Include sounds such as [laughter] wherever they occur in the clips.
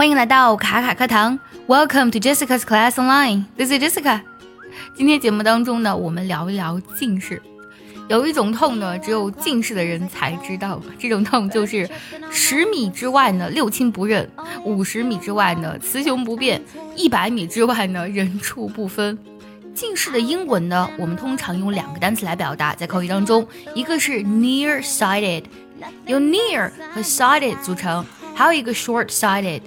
欢迎来到卡卡课堂，Welcome to Jessica's Class Online. This is Jessica. 今天节目当中呢，我们聊一聊近视。有一种痛呢，只有近视的人才知道，这种痛就是十米之外呢六亲不认，五十米之外呢雌雄不辨，一百米之外呢 [laughs] 人畜不分。近视的英文呢，我们通常用两个单词来表达，在口语当中，一个是 near-sighted，由 near 和 sighted 组成，还有一个 short-sighted。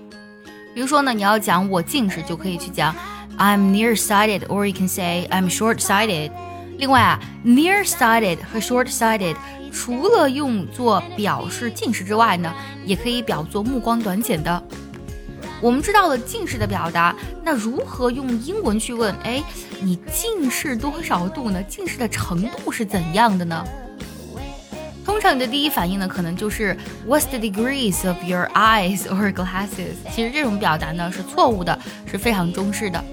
比如说呢，你要讲我近视，就可以去讲 I'm nearsighted，or you can say I'm short-sighted。另外啊，nearsighted 和 short-sighted 除了用作表示近视之外呢，也可以表作目光短浅的。我们知道了近视的表达，那如何用英文去问？哎，你近视多少度呢？近视的程度是怎样的呢？通常你的第一反应呢，可能就是 What's the degrees of your eyes or glasses？其实这种表达呢是错误的，是非常中式的。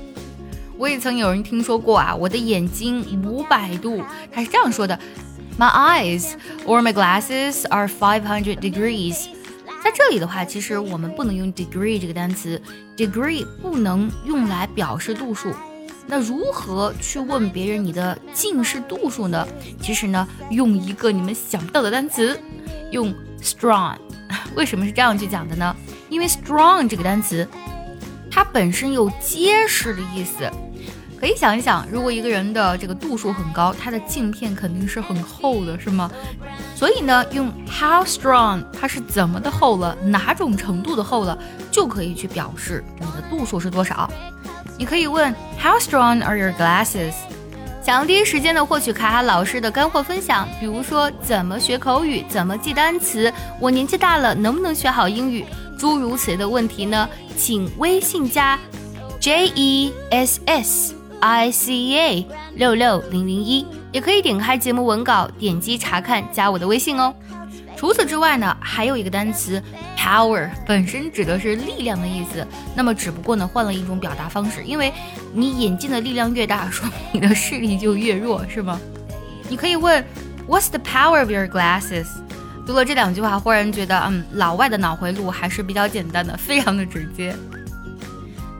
我也曾有人听说过啊，我的眼睛五百度，他是这样说的：My eyes or my glasses are five hundred degrees。在这里的话，其实我们不能用 degree 这个单词，degree 不能用来表示度数。那如何去问别人你的近视度数呢？其实呢，用一个你们想不到的单词，用 strong。为什么是这样去讲的呢？因为 strong 这个单词，它本身有结实的意思。可以想一想，如果一个人的这个度数很高，他的镜片肯定是很厚的，是吗？所以呢，用 how strong，它是怎么的厚了，哪种程度的厚了，就可以去表示你的度数是多少。你可以问 How strong are your glasses？想要第一时间的获取卡卡老师的干货分享，比如说怎么学口语，怎么记单词，我年纪大了能不能学好英语，诸如此类的问题呢？请微信加 J E S S I C A 六六零零一，也可以点开节目文稿，点击查看，加我的微信哦。除此之外呢，还有一个单词 power，本身指的是力量的意思。那么只不过呢，换了一种表达方式。因为你眼睛的力量越大，[laughs] 说明你的视力就越弱，是吗？你可以问 What's the power of your glasses？读了这两句话，忽然觉得，嗯，老外的脑回路还是比较简单的，非常的直接。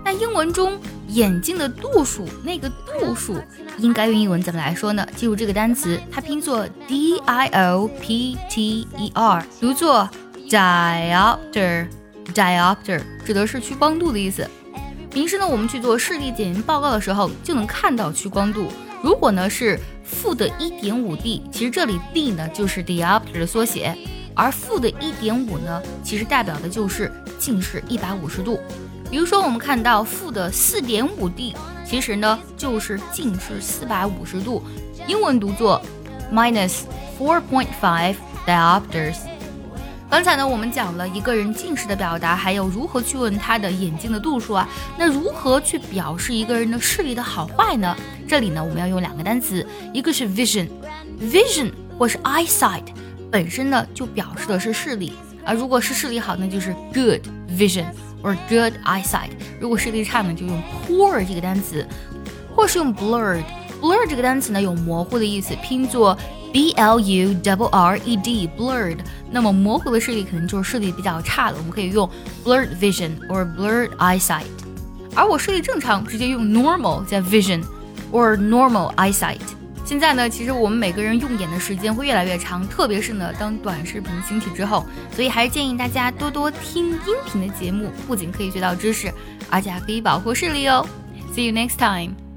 那英文中眼镜的度数，那个度数应该用英文怎么来说呢？记住这个单词，它拼作 d i o p t e r，读作 diopter。diopter 指的是屈光度的意思。平时呢，我们去做视力检验报告的时候，就能看到屈光度。如果呢是负的一点五 d，其实这里 d 呢就是 dioptr 的缩写，而负的一点五呢，其实代表的就是近视一百五十度。比如说，我们看到负的四点五 d，其实呢就是近视四百五十度，英文读作 minus four point five diopters。刚才呢我们讲了一个人近视的表达，还有如何去问他的眼睛的度数啊。那如何去表示一个人的视力的好坏呢？这里呢我们要用两个单词，一个是 vision，vision 或是 eyesight，本身呢就表示的是视力，啊如果是视力好，那就是 good vision。or good eyesight。如果视力差呢，就用 poor 这个单词，或是用 blurred。blurred 这个单词呢有模糊的意思，拼作 b l u double r e d blurred。那么模糊的视力可能就是视力比较差的，我们可以用 blurred vision or blurred eyesight。而我视力正常，直接用 normal 加 vision or normal eyesight。 现在呢，其实我们每个人用眼的时间会越来越长，特别是呢，当短视频兴起之后，所以还是建议大家多多听音频的节目，不仅可以学到知识，而且还可以保护视力哦。See you next time.